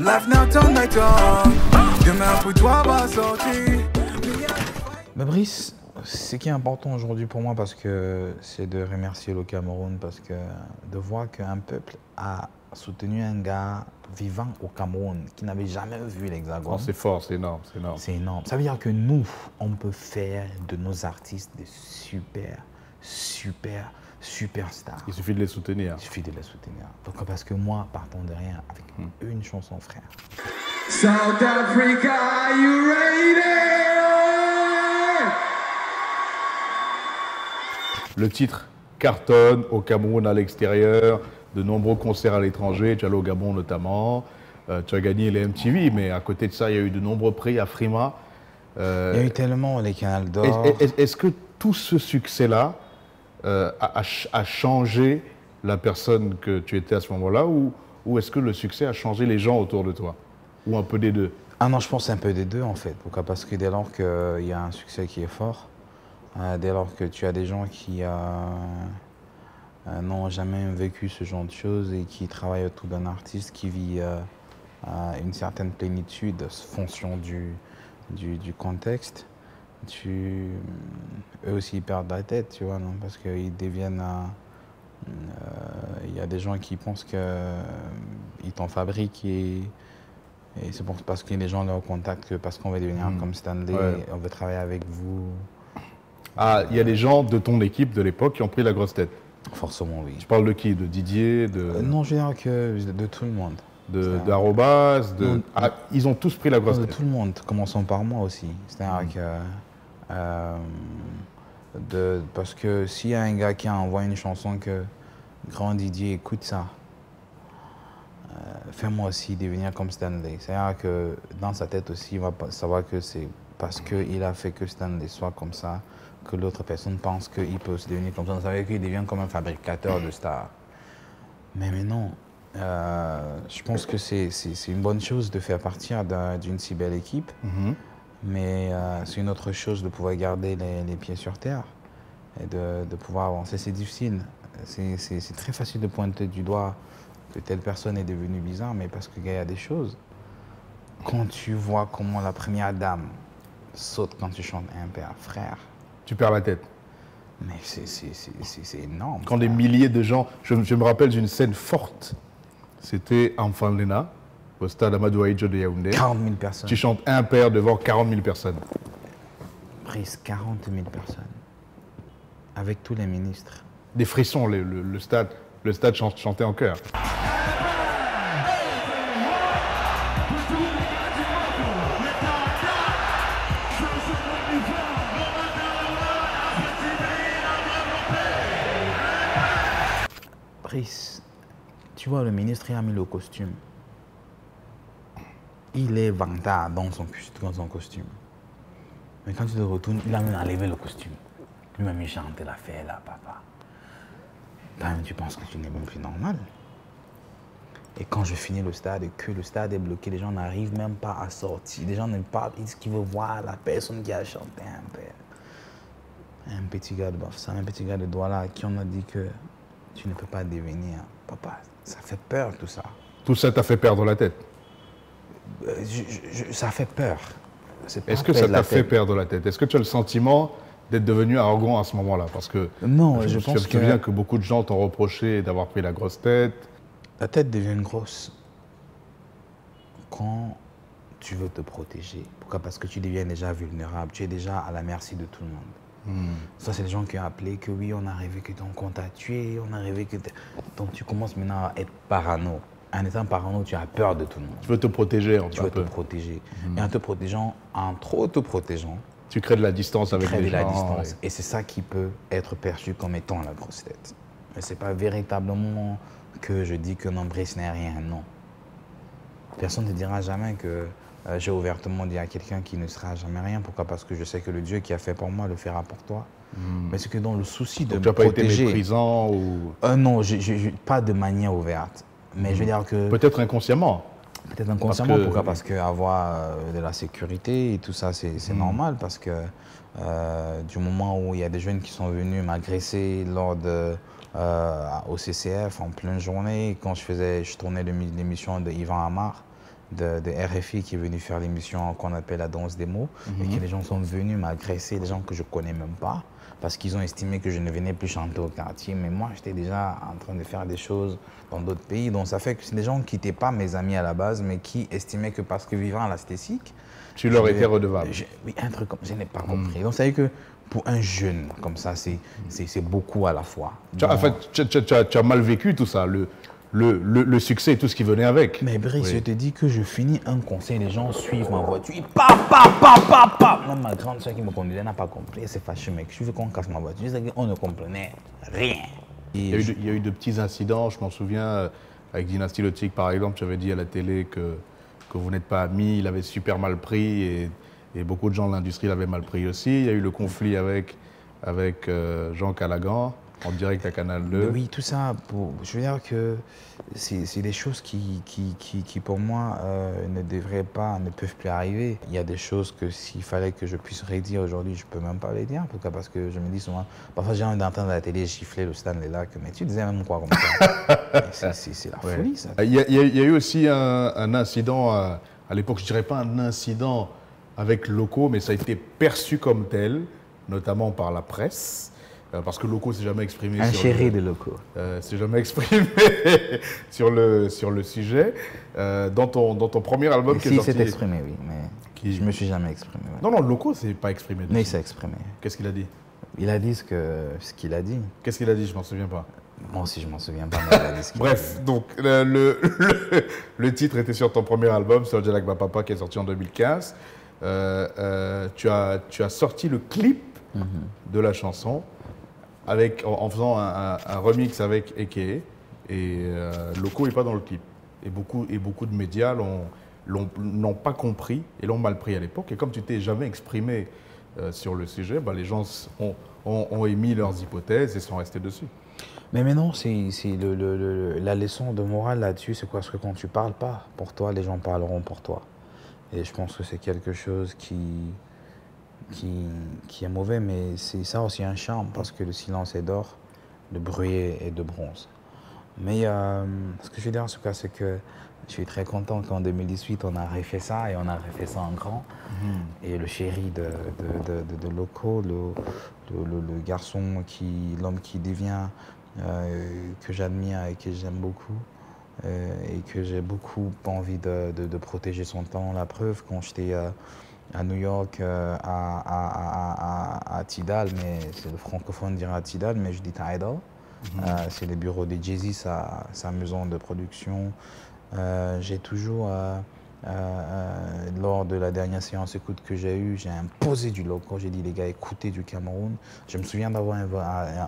Life now. Demain pour toi va sortir. Mais Brice, ce qui est important aujourd'hui pour moi, parce que c'est de remercier le Cameroun, parce que de voir qu'un peuple a soutenu un gars vivant au Cameroun qui n'avait jamais vu l'Hexagone. Oh, c'est fort, c'est énorme, c'est énorme. C'est énorme. Ça veut dire que nous, on peut faire de nos artistes des super, super, super stars. Il suffit de les soutenir. Il suffit de les soutenir. Donc, parce que moi, partant de rien, avec une chanson, frère. South Africa, are you ready? Le titre cartonne au Cameroun à l'extérieur, de nombreux concerts à l'étranger, tu es allé au Gabon notamment, Euh, tu as gagné les MTV, mais à côté de ça, il y a eu de nombreux prix à Frima. Euh, Il y a eu tellement les canals d'or. est- est- Est-ce que tout ce succès-là euh, a, a ch- a changé la personne que tu étais à ce moment-là ou, ou est-ce que le succès a changé les gens autour de toi? Ou un peu des deux? Ah non, je pense un peu des deux en fait. Pourquoi? Parce que dès lors qu'il y a un succès qui est fort, euh, dès lors que tu as des gens qui euh, n'ont jamais vécu ce genre de choses et qui travaillent autour d'un artiste qui vit une certaine plénitude fonction du, du contexte, tu, eux aussi ils perdent la tête, tu vois, non parce qu'ils deviennent... euh, euh, Il y a des gens qui pensent qu'ils t'en fabriquent et, et c'est parce que les gens leur contactent que parce qu'on veut devenir Mm. comme Stanley, Ouais. on veut travailler avec vous. Ah, il y a des gens de ton équipe de l'époque qui ont pris la grosse tête. Forcément, oui. Je parle de qui? De Didier De, Euh, non, je veux dire que de tout le monde. de, d'Arobase de... Ah, Ils ont tous pris la grosse de tête. tout le monde, commençons par moi aussi. C'est-à-dire Mm. que. Euh, de, parce que s'il y a un gars qui envoie une chanson que Grand Didier écoute ça, euh, fais-moi aussi devenir comme Stanley. C'est-à-dire que dans sa tête aussi, il va savoir que c'est parce qu'il a fait que Stanley soit comme ça que l'autre personne pense qu'il peut se devenir comme ça. Veut dire qu'il devient comme un fabricateur de stars. Mais, mais non, euh, je pense que c'est une bonne chose de faire partir d'un- d'une si belle équipe, Mhm. Mais euh, c'est une autre chose de pouvoir garder les, les pieds sur terre et de, de pouvoir avancer. C'est difficile. C'est très facile de pointer du doigt que telle personne est devenue bizarre, mais parce qu'il y a des choses. Quand tu vois comment la première dame saute quand tu chantes un père, frère, Tu perds la tête. mais c'est énorme. Quand des milliers de gens... Je, je me rappelle d'une scène forte. C'était Enfant Lena, au stade Amadou Ahidjo de Yaoundé. 40 000 personnes. Tu chantes un père devant 40 000 personnes. Prise 40 000 personnes. Avec tous les ministres. Des frissons, le, le- le stade, le stade chan- chantait en chœur. Brice, tu vois, le ministre, il a mis le costume. Il est vantard dans son, costume. Mais quand tu te retournes, il a même enlevé le costume. Lui-même, il chantait l'affaire là, papa. Tu penses que tu n'es même plus normal. Et quand je finis le stade et que le stade est bloqué, les gens n'arrivent même pas à sortir. Les gens n'aiment pas, ils veulent voir la personne qui a chanté un père. Un petit gars de Bafsa, un petit gars de Douala qui on a dit que tu ne peux pas devenir. Papa, ça fait peur tout ça. Tout ça t'a fait perdre la tête. Je- je- je- ça fait peur. Est-ce que ça t'a fait perdre la tête? Est-ce que tu as le sentiment d'être devenu arrogant à ce moment-là? Parce que Non, je, je me pense souviens que que beaucoup de gens t'ont reproché d'avoir pris la grosse tête. la tête devient grosse quand tu veux te protéger. Pourquoi? Parce que tu deviens déjà vulnérable. Tu es déjà à la merci de tout le monde. Hmm. Ça, c'est les gens qui ont appelé que oui, on a rêvé que ton compte t'a tué, on a rêvé que... Donc tu commences maintenant à être parano. En étant parano, tu as peur de tout le monde. Tu veux te protéger un Tu peu. veux te protéger. Et en te protégeant, en trop te protégeant, Tu crées de la distance avec les de la gens. distance. Et c'est ça qui peut être perçu comme étant la grosse tête. Mais c'est pas véritablement que je dis que non, Brice n'est rien, non. Personne ne te dira jamais que euh, j'ai ouvertement dit à quelqu'un qui ne sera jamais rien. Pourquoi? Parce que je sais que le Dieu qui a fait pour moi le fera pour toi. Mais c'est que dans le souci de Hmm. Donc, me tu n'as pas été protéger... méprisant ou Euh, non, je- je- je- pas de manière ouverte. Mais je veux dire que... peut-être inconsciemment. Peut-être inconsciemment, que- pourquoi? Parce qu'avoir euh, de la sécurité et tout ça, c'est Mm. normal. Parce que euh, du moment où il y a des jeunes qui sont venus m'agresser lors de, euh, au CCF en pleine journée, quand je faisais, je tournais l'émi- l'émission de Yvan Amar, de, de RFI qui est venu faire l'émission qu'on appelle la danse des mots et que les gens sont venus m'agresser, des gens que je connais même pas, parce qu'ils ont estimé que je ne venais plus chanter au quartier. Mais moi, j'étais déjà en train de faire des choses dans d'autres pays. Donc ça fait que c'est des gens qui n'étaient pas mes amis à la base, mais qui estimaient que parce que vivant à l'esthétique, Tu leur étais redevable. je- Oui, un truc comme je n'ai pas compris. Donc ça veut dire que pour un jeune comme ça, c'est c'est- c'est beaucoup à la fois. Tu as, en Donc- fait, as, tu as mal vécu tout ça, le, le, le, le succès et tout ce qui venait avec. Mais Brice, Oui. je te dis que je finis un conseil, les gens suivent ma voiture. Pa, pa, pa, pa, pa. Moi, ma grande soeur qui me conduisait n'a pas compris. Elle s'est fâchée, mec. Je veux qu'on casse ma voiture. C'est qu'on ne comprenait rien. Et Il y, a eu de, il y a eu de petits incidents, je m'en souviens, euh, avec Dynasty Lotique par exemple, tu avais dit à la télé que, que vous n'êtes pas amis, il avait super mal pris et, et beaucoup de gens de l'industrie l'avaient mal pris aussi. Il y a eu le conflit avec, avec euh, Jean Callaghan en direct à Canal 2. Oui, tout ça, pour, je veux dire que c'est des choses qui, qui, qui, qui, pour moi, euh, ne devraient pas, ne peuvent plus arriver. Il y a des choses que s'il fallait que je puisse redire aujourd'hui, je peux même pas les dire. Pourquoi Parce que je me dis souvent, parfois j'ai envie d'entendre la télé gifler le Stanley là, que mais tu disais même quoi comme ça c'est- la Ouais. folie, ça. Il y, a, il y eu aussi un, un incident, à, à l'époque, je dirais pas un incident avec Loco, mais ça a été perçu comme tel, notamment par la presse, euh, parce que Loco s'est jamais exprimé Un sur chéri le- de locaux. euh, s'est jamais exprimé sur, le, sur le sujet. Euh, dans, ton, dans ton premier album qui est Si, il sorti... s'est exprimé, oui, mais Qui- je me suis jamais exprimé. ouais. Non, non, Loco s'est pas exprimé. Mais il s'est exprimé. Qu'est-ce qu'il a dit? Il a dit ce qu'il a dit. Qu'est-ce qu'il a dit? Je m'en souviens pas. Moi aussi, je m'en souviens pas, mais il a dit ce qu'il a Bref, donc le, le, le- titre était sur ton premier album, Like My Papa, qui est sorti en 2015. Euh, euh, tu, as, tu as sorti le clip Mhm. de la chanson en, faisant un, remix avec Eke. Et euh, Loco n'est pas dans le clip. Et beaucoup, et beaucoup de médias n'ont pas compris et l'ont mal pris à l'époque. Et comme tu t'es jamais exprimé euh, sur le sujet, bah, les gens ont, ont- émis leurs hypothèses et sont restés dessus. Mais maintenant, c'est le, le- le- la leçon de morale là-dessus, c'est quoi? Parce que quand tu parles pas pour toi, les gens parleront pour toi. Et je pense que c'est quelque chose qui, qui, qui est mauvais, mais c'est ça aussi un charme, parce que le silence est d'or, le bruit est de bronze. Mais euh, ce que je veux dire en tout cas, c'est que je suis très content qu'en 2018, on a refait ça et on a refait ça en grand. Et le chéri de, de, de, de- de Loco, le, le, le- le garçon, qui, l'homme qui devient, euh, que j'admire et que j'aime beaucoup, euh, et que j'ai beaucoup envie de, de- de protéger son temps. La preuve, quand j'étais à New York, euh, à, à, à, à, Tidal, mais c'est le francophone dirait Tidal, mais je dis Tidal. Euh, c'est les bureaux de Jay-Z, sa, sa maison de production. Euh, j'ai toujours, lors de la dernière séance écoute que j'ai eue, j'ai imposé du loco. J'ai dit, les gars, écoutez du Cameroun. Je me souviens d'avoir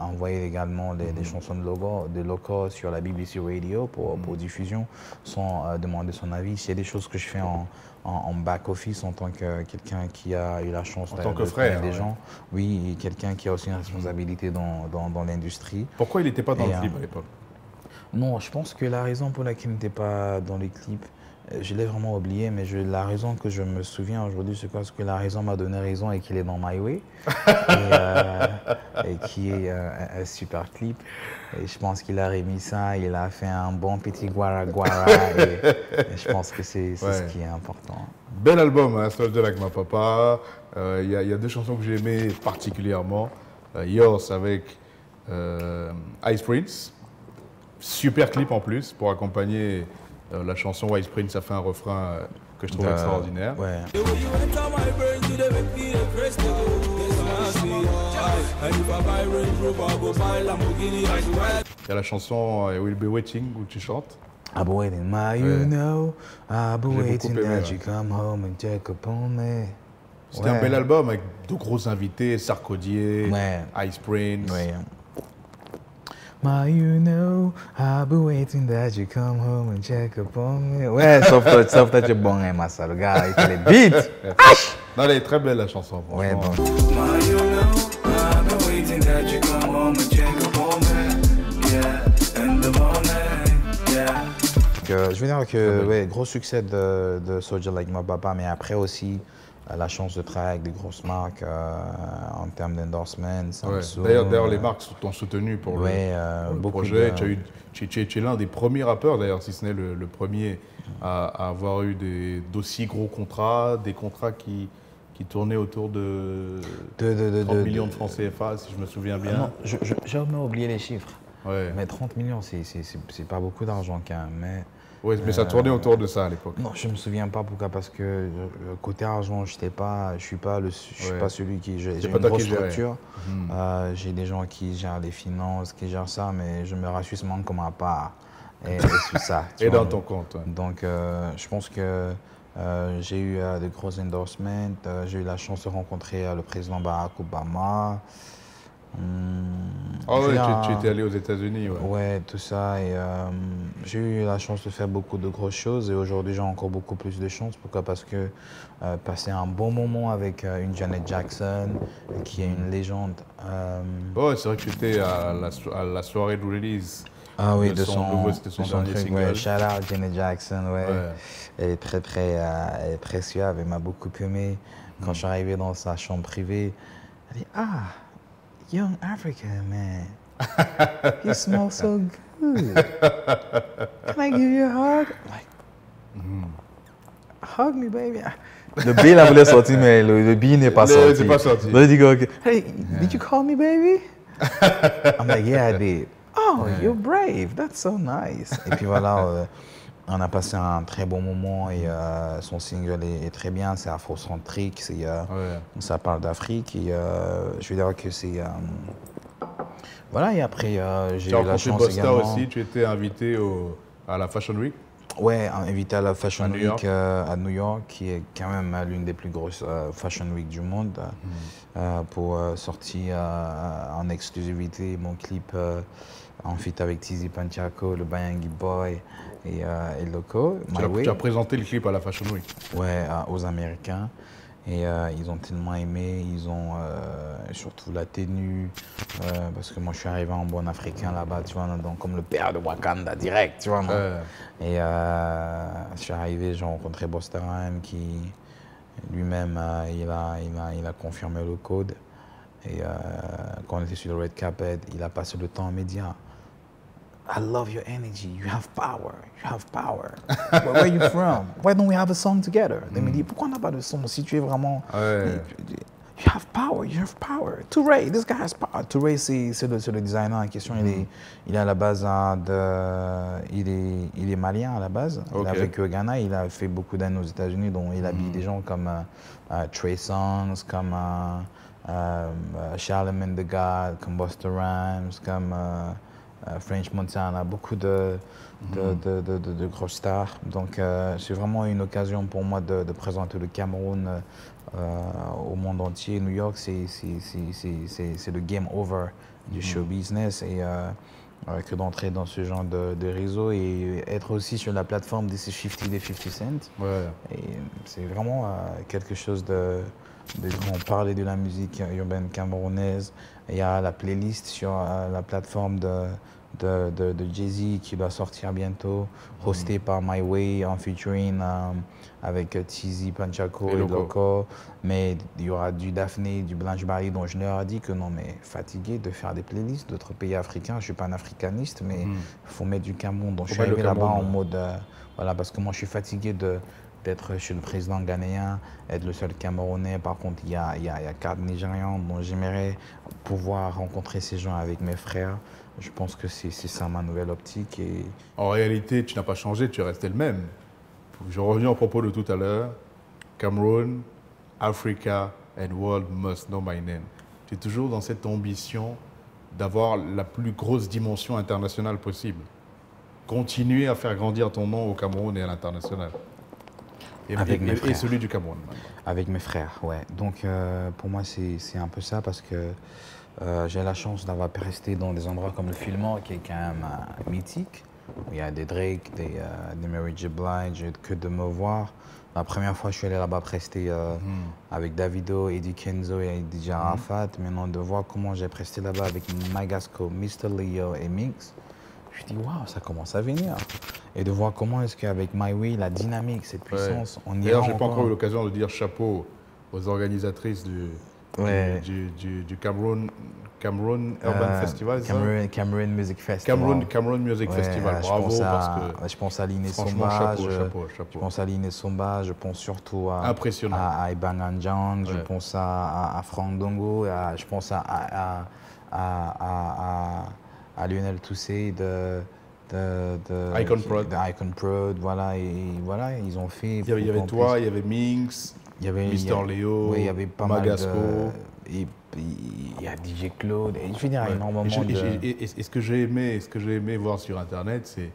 envoyé également les, les chansons de logo, de loco sur la BBC Radio pour, pour diffusion sans euh, demander son avis. C'est des choses que je fais en, en, en back-office en tant que quelqu'un qui a eu la chance En de, tant que de frère, des ouais. gens. Oui, quelqu'un qui a aussi une responsabilité dans, dans, dans l'industrie. Pourquoi il n'était pas dans Et, le euh, clip à l'époque? Non, je pense que la raison pour laquelle il n'était pas dans les clips, je l'ai vraiment oublié, mais je- la raison que je me souviens aujourd'hui, c'est parce que la raison m'a donné raison et qu'il est dans My Way, et, euh, et qui est euh, un, un super clip. Et je pense qu'il a remis ça, il a fait un bon petit guara guara, et, et je pense que c'est c'est ce Ouais. qui est important. Bel album, hein, Soldier Like My Papa. Euh, Il y, a- il y a deux chansons que j'ai aimées particulièrement. Euh, Yours avec euh, Ice Prince. Super clip en plus pour accompagner euh, la chanson Ice Prince. Ça fait un refrain euh, que je trouve Euh, extraordinaire. Ouais. I I I. Il y a la chanson euh, Will Be Waiting où tu chantes. I've been waiting, my, Ouais. you know. I've been waiting aimé, that ouais. you come home and check upon me. C'était un Ouais. bel album avec de gros invités, Sarkodier, Ouais. Ice Prince. Ouais. My, you know, I've been waiting that you come home and check upon me. Ouais, sauf touch, soft touch est bon, hein, Massa. Le gars, il fait les beats. Non, elle est très belle la chanson. Ouais, donc. My, you know, I've been waiting that you come home and check up on me. Yeah, in the morning. Yeah. que- je veux dire que, ouais, gros succès de, de Soldier Like My Papa, mais après aussi, euh, la chance de travailler avec des grosses marques euh, en termes d'endorsement. Ouais. D'ailleurs, les marques t'ont soutenu pour le, ouais, euh, pour le beaucoup projet. de- Tu, es- l'un des premiers rappeurs, d'ailleurs, si ce n'est le, le premier, à, à avoir eu d'aussi gros contrats, des contrats qui, qui tournaient autour de de, de, de, 30 de- millions de francs CFA, si je me souviens Ah bien. non, j'ai vraiment oublié les chiffres. Ouais. Mais 30 millions, c'est- pas beaucoup d'argent quand même. Mais Ouais, mais ça tournait autour de ça à l'époque. non, je me souviens pas pourquoi parce que euh, côté argent, je suis pas le, je suis Ouais. pas celui qui j'ai une grosse structure. Mhm. Euh, j'ai des gens qui gèrent les finances, qui gèrent ça, mais je me rassure seulement comme à part. Et, ça. Et vois. dans ton compte. ouais. Donc, euh, je pense que euh, j'ai eu de gros endorsements. J'ai eu la chance de rencontrer le président Barack Obama. Hum, Ah veux ouais, tu, tu étais allé aux États-Unis. Ouais. Ouais, tout ça. Et euh, j'ai eu la chance de faire beaucoup de grosses choses et aujourd'hui j'ai encore beaucoup plus de chance. Pourquoi? Parce que euh, passer un bon moment avec euh, une Janet Jackson, qui est une légende. Ouais, c'est vrai que tu étais à la, so- à la soirée de release. ah oui, de de son son, nouveau- de son dernier truc, single. ouais. Shout out Janet Jackson, ouais. Ouais. Elle est très très, elle est très suave, elle m'a beaucoup aimé. Quand je suis arrivé dans sa chambre privée, elle dit Ah, young African man, you smell so good. Can I give you a hug? I'm like, Hug me, baby. Le B, là, voulait sortir, mais le, le B n'est pas Le- sorti. c'est pas sorti. Donc, il dit, OK, Hey, did you call me, baby? I'm like, yeah, I did. Oh, you're brave. That's so nice. Et puis voilà, euh, on a passé un très bon moment et euh, son single est, est très bien. C'est afrocentrique. C'est, euh, Ouais. Ça parle d'Afrique et euh, je veux dire que c'est. voilà, et après, j'ai eu la chance également. aussi, tu étais invité au- à la Fashion Week? Ouais, invité à la Fashion À Week à New York, qui est quand même l'une des plus grosses Fashion Week du monde, Hmm. pour sortir en exclusivité mon clip en feat avec Tizi Panchaco, le Bayangi Boy et, euh, et Loco, Tu as, Way. tu as présenté le clip à la Fashion Week. Ouais, aux Américains. Et euh, ils ont tellement aimé, ils ont euh, surtout la tenue, euh, parce que moi je suis arrivé en bon africain là-bas, tu vois, donc comme le père de Wakanda direct, tu vois. Et je suis arrivé, j'ai rencontré Busta Rhymes qui lui-même, il, a, il, a, il a confirmé le code. Et quand on était sur le red carpet, il a passé le temps me dire I love your energy, you have power, you have power. Where, where are you from? Why don't we have a song together? Il me dit pourquoi on n'a pas de son si tu es vraiment. Ouais. You have power, you have power. Touré, this guy has power. Touré, c'est le, le designer en question. Il, est, il est à la base de. Il est, il est malien à la base. Ok. Il a vécu au Ghana. Il a fait beaucoup d'années aux États-Unis, dont il habille des gens comme euh, euh, Trey Songz, comme euh, euh, euh, Charlemagne the God, comme Busta Rhymes, comme euh, French Montana. Beaucoup de, de, de, de- de- de grosses stars. Donc, euh, c'est vraiment une occasion pour moi de, de présenter le Cameroun. euh, euh, au monde entier. New York, c'est le game over du show business et euh, euh, que d'entrer dans ce genre de, de réseau et être aussi sur la plateforme des 50 des 50 Cent. Ouais. C'est vraiment euh, quelque chose de, de. On parlait de la musique urbaine camerounaise. Il y a la playlist sur euh, la plateforme de, de, de- de Jay-Z qui doit sortir bientôt, hostée par My Way en featuring euh, avec Tizi, Panchaco Et et, Loco. Loco. Mais il y aura du Daphné, du Blanche Barry, dont je leur ai dit que non, mais fatigué de faire des playlists d'autres pays africains. Je ne suis pas un africaniste, mais il faut mettre du Cameroun. Donc je suis arrivé là-bas en ouais. mode. euh, voilà, parce que moi je suis fatigué de d'être chez le président ghanéen, être le seul Camerounais. Par contre, il y a, il y a, quatre Nigérians dont j'aimerais pouvoir rencontrer ces gens avec mes frères. Je pense que c'est c'est ça ma nouvelle optique. Et En réalité, tu n'as pas changé, tu es resté le même. Je reviens au propos de tout à l'heure. Cameroun, Africa and world must know my name. Tu es toujours dans cette ambition d'avoir la plus grosse dimension internationale possible. Continuer à faire grandir ton nom au Cameroun et à l'international. Et, Avec et- mes et frères. celui du Cameroun. Avec mes frères, ouais. Donc euh, pour moi, c'est un peu ça parce que euh, j'ai la chance d'avoir pu rester dans des endroits comme le Fillmore, qui est quand même euh, mythique. Il y a des Drake, des, euh, des Mary J. Blige, que de me voir. La première fois, je suis allé là-bas prester euh, avec Davido, Eddie Kenzo et DJ Arafat. Maintenant, de voir comment j'ai presté là-bas avec Magasco, Mr. Leo et Mix, je me dis, waouh, ça commence à venir. Et de voir comment est-ce qu'avec My Way, la dynamique, cette Ouais. puissance, on y D'ailleurs, je n'ai pas encore eu l'occasion de dire chapeau aux organisatrices du, Ouais. du, du, du Cameroon, Cameroon Urban Euh, Festival. c'est ça Cameroon, Cameroon Music Festival. Cameroon, Cameroon Music Ouais, Festival. je Bravo pense à, parce que je pense à Somba, chapeau, je, chapeau, je pense à Liné Somba, je pense surtout à, Impressionnant. à, Anjang, je pense à, Franck Dongo, à- je pense à, à, à, à, à- à Lionel Toussé de, de, de- Icon Prod. de Icon Prod, voilà, et, voilà, ils ont fait. Il y avait, il y avait pour qu'on toi, il y avait Minx, il y avait Mister Léo, oui, il y avait pas Magasco. mal de. Et il y a DJ Claude, et je veux dire, Ouais. énormément Et, je- de. et- et- et ce que j'ai aimé, ce que j'ai aimé voir sur Internet, c'est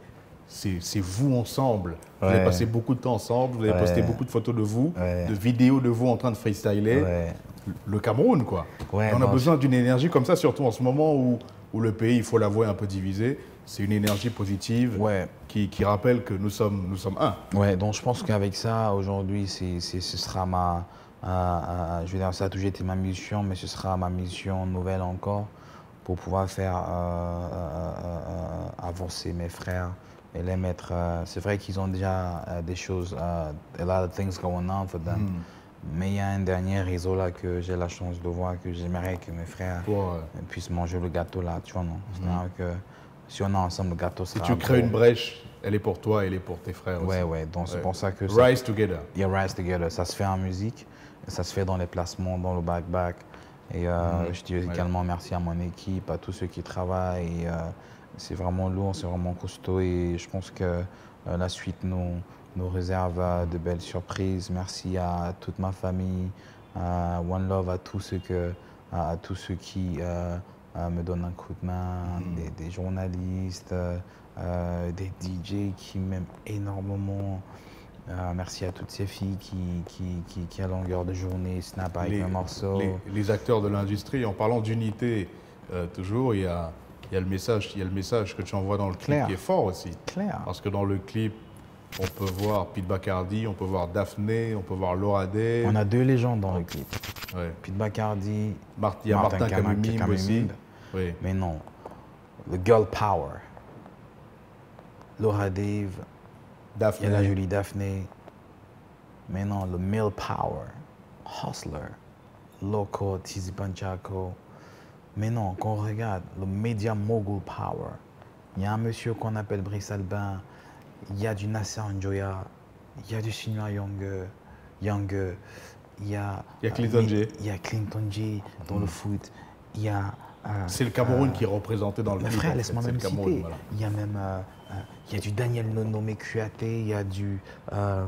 c'est c'est vous ensemble. Vous avez passé beaucoup de temps ensemble. Vous avez Ouais. posté beaucoup de photos de vous, Ouais. de vidéos de vous en train de freestyler. Ouais. Le Cameroun, quoi. On a non, besoin d'une énergie comme ça, surtout en ce moment où, où le pays, il faut l'avouer, est un peu divisé. C'est une énergie positive Ouais. qui, qui rappelle que nous sommes, nous sommes un. Ouais, donc je pense qu'avec ça, aujourd'hui, c'est, ce sera ma. euh, euh, je veux dire, ça a toujours été ma mission, mais ce sera ma mission nouvelle encore pour pouvoir faire euh, avancer mes frères et les mettre. c'est vrai qu'ils ont déjà des choses, a lot of things going on for them. Mais il y a un dernier réseau là que j'ai la chance de voir, que j'aimerais que mes frères puissent manger le gâteau là, tu vois, non? C'est-à-dire que si on est ensemble, le gâteau si tu crées une brèche, elle est pour toi, elle est pour tes frères aussi. Ouais, ouais, donc c'est Ouais. pour ça que ça- Rise together. Yeah, Rise Together, ça se fait en musique, ça se fait dans les placements, dans le back-back. Et euh, je dis également merci à mon équipe, à tous ceux qui travaillent. et, euh, c'est vraiment lourd, c'est vraiment costaud et je pense que euh, la suite nous, nous réserve de belles surprises. Merci à toute ma famille, à One Love, à tous ceux, que, à, à tous ceux qui euh, me donnent un coup de main, des, des journalistes, euh, euh, des DJ qui m'aiment énormément. Euh, merci à toutes ces filles qui, qui, qui, qui, à longueur de journée, snap avec les, un morceau. les- les acteurs de l'industrie, en parlant d'unité, toujours, il y a, il y, a le message, il y a le message que tu envoies dans le clip qui est fort aussi. Clair. Parce que dans le clip, on peut voir Pete Bacardi, on peut voir Daphné, on peut voir Laura Day. On a deux légendes dans le clip. Ouais. Pete Bacardi, Martin, Kamimim. aussi. Oui. Mais non, le girl power. Laura Dave, il y Daphné. a la jolie Daphné. Mais non, le male power. Hustler, Loco, Tizi Panchaco. Mais non, quand on regarde le media mogul power, il y a un monsieur qu'on appelle Brice Albin, il y a du Nasser Njoya, il y a du Senior Young, Young, il y a... Il y a Clinton euh, J. Il y a Clinton J dans le foot, il y a... euh, C'est le Cameroun qui est représenté dans le clip. frère, laisse-moi même Cameroun, voilà. Il y a même euh, euh, il y a du Daniel Nonomé Kuaté, il y a du, euh,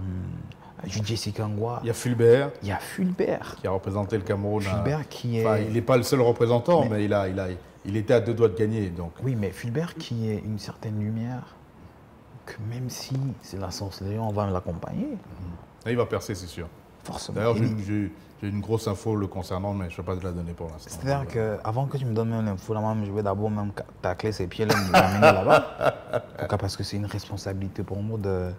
du Jessica Ngwa, Il y a Fulbert il y a Fulbert. qui a représenté le Cameroun. à- Fulbert qui est. Enfin, il n'est pas le seul représentant, mais, il, a, il, a, il était à deux doigts de gagner. Donc, Oui, mais Fulbert qui est une certaine lumière, que même si c'est la sorcellerie, on va l'accompagner, il va percer, c'est sûr. Forcément. D'ailleurs, j'ai une grosse info le concernant, mais je ne vais pas te la donner pour l'instant. C'est-à-dire qu'avant que tu me donnes même l'info, je vais d'abord même tacler ses pieds, là, me l'amener là-bas. Pourquoi Parce que c'est une responsabilité pour moi de,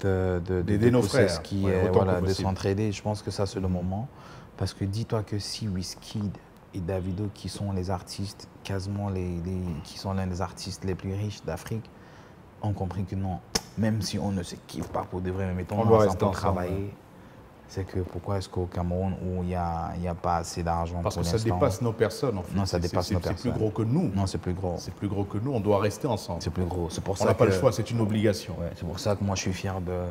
de, de, de- D'aider nos frères, ce qui ouais, est, autant voilà, de s'entraider. Je pense que ça, c'est le moment. Parce que dis-toi que si Wizkid et Davido, qui sont les artistes, quasiment les, les- qui sont l'un des artistes les plus riches d'Afrique, ont compris que non, même si on ne se kiffe pas pour de vrai, mais mettons On doit pour ensemble, travailler, c'est que pourquoi est-ce qu'au Cameroun, où il n'y a, y a pas assez d'argent Parce pour que ça dépasse nos personnes, en fait. Non, ça dépasse nos C'est plus personnes. gros que nous. Non, c'est plus gros. C'est plus gros que nous. On doit rester ensemble. C'est plus gros. C'est pour On ça n'a pas le choix, c'est une obligation. Ouais, c'est pour ça que moi je suis fier de,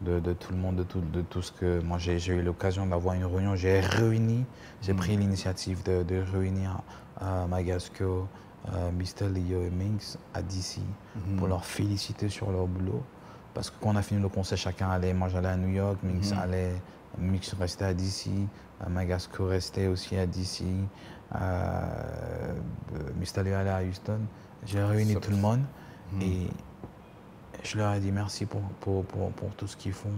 de, de tout le monde, de tout, de tout ce que. Moi j'ai eu l'occasion d'avoir une réunion. J'ai réuni, j'ai pris l'initiative de, de réunir euh, Magasco, euh, Mr. Leo et Minx à DC pour leur féliciter sur leur boulot. Parce que quand on a fini le concert, chacun allait. Moi j'allais à New York, Minx allait. Mix restait à DC, Magasco restait aussi à DC, euh, allait à Houston. J'ai réuni tout le monde et je leur ai dit merci pour, pour, pour, pour tout ce qu'ils font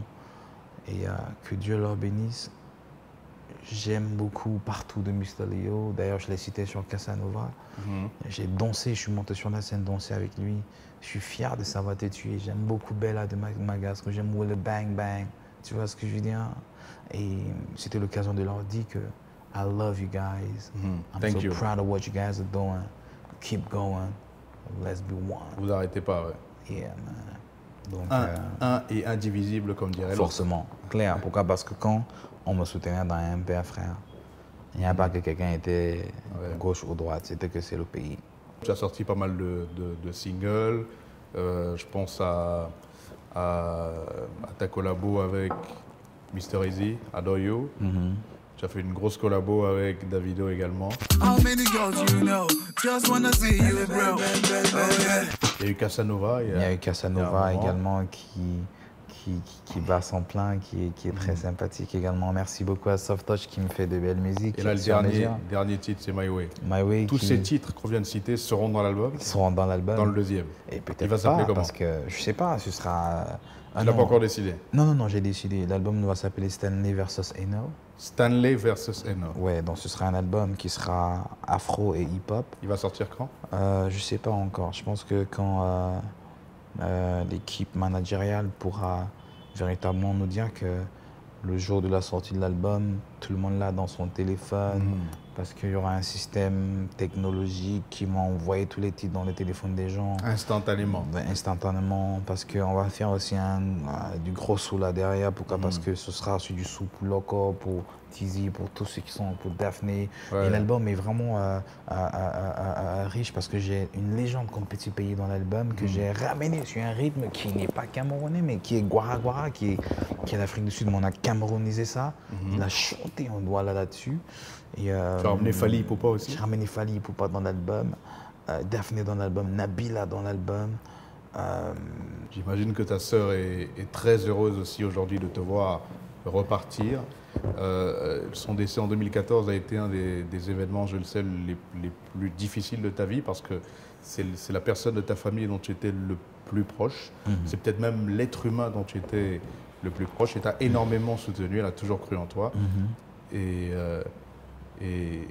et euh, que Dieu leur bénisse. J'aime beaucoup partout de. Leo. D'ailleurs, je l'ai cité sur Casanova. J'ai dansé, je suis monté sur la scène danser avec lui. Je suis fier de savoir te tuer. J'aime beaucoup Bella de Mag- Magasco. J'aime le Bang Bang. Tu vois ce que je veux dire? Et c'était l'occasion de leur dire que I love you guys. I'm Thank so you. proud of what you guys are doing. Keep going. Let's be one. Vous arrêtez pas, ouais. Yeah, man. Donc, Un, euh, un et indivisible, comme dirait forcément, clair. Pourquoi? Parce que quand on me soutenait dans un MPA, frère, il n'y a pas que quelqu'un était Ouais. gauche ou droite, c'était que c'est le pays. Tu as sorti pas mal de, de- de singles. Euh, je pense à, à, à ta collabo avec Mr. Easy, Adore You. Mhm. Tu as fait une grosse collabo avec Davido également. How many girls you know? Just wanna see you, bro? Yeah. Il y a eu Casanova. Il y a eu il y a un Casanova également qui, qui, qui, qui bat son plein, qui, est- qui est très sympathique également. Merci beaucoup à Soft Touch qui me fait de belles musiques. Et là, le dernier, dernier titre, c'est My Way. My Way Tous ces titres qu'on vient de citer seront dans l'album, seront dans l'album. dans le deuxième. Et Il peut-être va s'appeler comment? parce que je sais pas, ce sera. Ah Tu n'as pas encore décidé? Non, non, non, j'ai décidé. L'album va s'appeler Stanley versus Eno. Stanley versus Eno. Ouais, donc ce sera un album qui sera afro et hip-hop. Il va sortir quand? Euh, je sais pas encore. Je pense que quand euh, euh, l'équipe managériale pourra véritablement nous dire que le jour de la sortie de l'album, tout le monde l'a dans son téléphone, parce qu'il y aura un système technologique qui va envoyer tous les titres dans le téléphone des gens. Instantanément. Ben, instantanément parce qu'on va faire aussi un, euh, du gros sous là derrière pourquoi? Parce Mhm. que ce sera aussi du sou pour Loco pour Tizi pour tous ceux qui sont pour Daphné Ouais. et l'album est vraiment euh, riche parce que j'ai une légende comme petit pays dans l'album que j'ai ramené sur un rythme qui n'est pas camerounais mais qui est Guara Guara qui est, qui est d'Afrique du Sud mais on a camerounisé ça il a chanté en doigt là là-dessus et euh, Mhm. Ramené Fali Ipupa aussi j'ai ramené Fali Ipupa dans l'album, euh, Daphné dans l'album, Nabila dans l'album. Euh, J'imagine que ta sœur est, est très heureuse aussi aujourd'hui de te voir repartir. Euh, son décès en 2014 a été un des, des événements, je le sais, les, les plus difficiles de ta vie parce que c'est c'est la personne de ta famille dont tu étais le plus proche. C'est peut-être même l'être humain dont tu étais le plus proche et t'a énormément soutenu, elle a toujours cru en toi. Et, euh, et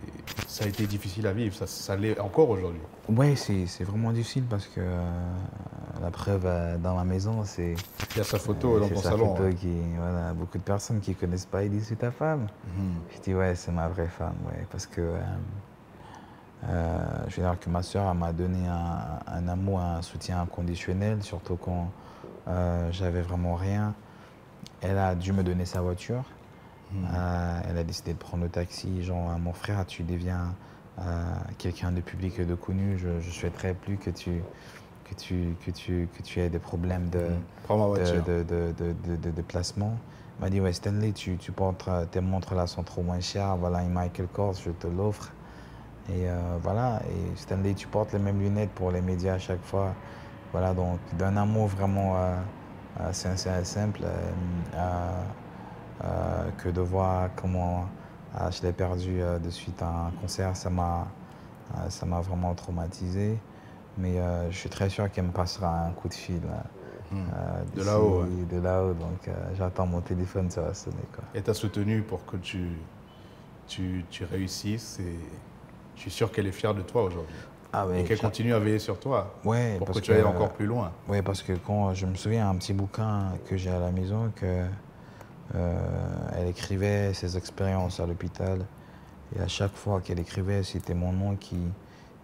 ça a été difficile à vivre, ça, ça l'est encore aujourd'hui. ouais, c'est vraiment difficile parce que euh, la preuve euh, dans ma maison, c'est Il y a sa photo dans ton sa salon. photo hein. qui, voilà, beaucoup de personnes qui connaissent pas, ils disent c'est ta femme. Mhm. Je dis ouais, c'est ma vraie femme, ouais, parce que je veux dire que ma soeur m'a donné un, un amour, un soutien inconditionnel, surtout quand j'avais vraiment rien. Elle a dû me donner sa voiture. Euh, elle a décidé de prendre le taxi. Genre, euh, mon frère, tu deviens euh, quelqu'un de public et de connu. Je ne souhaiterais plus que tu, que, tu, que, tu, que tu aies des problèmes de, ma de, de, de. Il m'a dit, ouais, Stanley, tu, tu portes, tes montres là sont trop moins chères. Voilà, une Michael Kors, je te l'offre. Et euh, voilà, et Stanley, tu portes les mêmes lunettes pour les médias à chaque fois. Voilà, donc d'un amour vraiment euh, sincère et simple, euh, euh, que de voir comment je l'ai perdu de suite à un concert, ça m'a ça m'a vraiment traumatisé. Mais euh, je suis très sûr qu'elle me passera un coup de fil. euh, De là-haut, De là-haut, donc euh, j'attends mon téléphone, ça va sonner. Quoi. Et t'a soutenu pour que tu, tu, tu réussisses et je suis sûr qu'elle est fière de toi aujourd'hui. Ah Et qu'elle continue à veiller sur toi Ouais, pour que parce tu ailles encore plus loin. Oui, parce que quand je me souviens un petit bouquin que j'ai à la maison, que euh, elle écrivait ses expériences à l'hôpital, et à chaque fois qu'elle écrivait, c'était mon nom qui,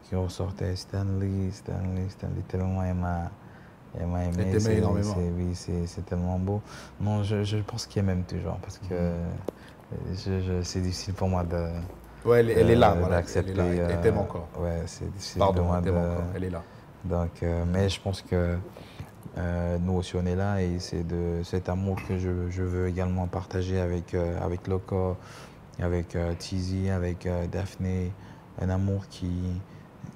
qui ressortait, Stanley, Stanley, Stanley, tellement elle m'a elle m'a aimé. Elle c'est- énormément. c'est- Oui, c'est tellement beau. Non, je, je pense qu'elle m'aime toujours, parce que euh, je, je- c'est difficile pour moi de... Ouais, elle, elle est là, euh, voilà. Elle est là. Elle- euh, t'aime encore. Ouais, c'est Pardon, elle t'aime de... encore. Elle est là. Donc, euh, mais je pense que euh, nous aussi on est là et c'est de cet amour que je, je veux également partager avec, euh, avec Loco, avec euh, Tizi, avec euh, Daphné. Un amour qui,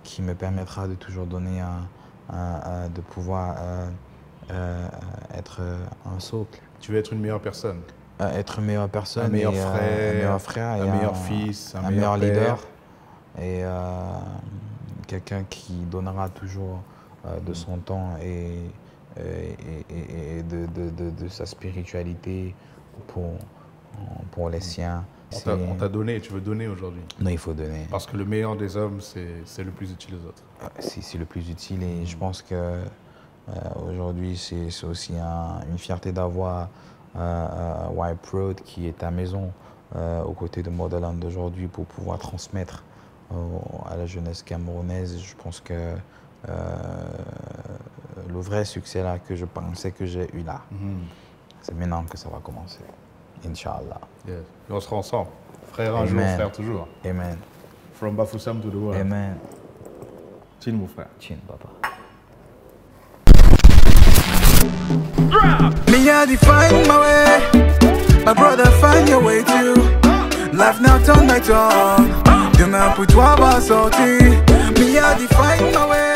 qui me permettra de toujours donner un, un- un- de pouvoir euh, euh, être euh, un socle. Tu veux être une meilleure personne, Être une meilleure personne, Un meilleur et, euh, frère, un meilleur frère, un et meilleur fils, un un meilleur meilleur leader et euh, quelqu'un qui donnera toujours euh, de son temps et, et, et- de, de- de- de sa spiritualité pour, pour les siens. On t'a- on t'a donné et tu veux donner aujourd'hui? Non, il faut donner. Parce que le meilleur des hommes, c'est le plus utile aux autres. Euh, C'est le plus utile et je pense que euh, aujourd'hui c'est c'est aussi un- une fierté d'avoir euh, euh, White Road qui est à maison euh, aux côtés de Modeland d'aujourd'hui pour pouvoir transmettre euh, à la jeunesse camerounaise. Je pense que euh, le vrai succès là que je pensais que j'ai eu là, Mhm. c'est maintenant que ça va commencer. Inch'Allah. Yes. Et on sera ensemble. Frère un jour, Amen. frère toujours. Amen. From Bafoussam to the world. Amen. Chin, mon frère. Chin, papa. I define my way. My brother, find your way too. Life now turn by turn. Demain pour toi va sortir. Me, I define my way.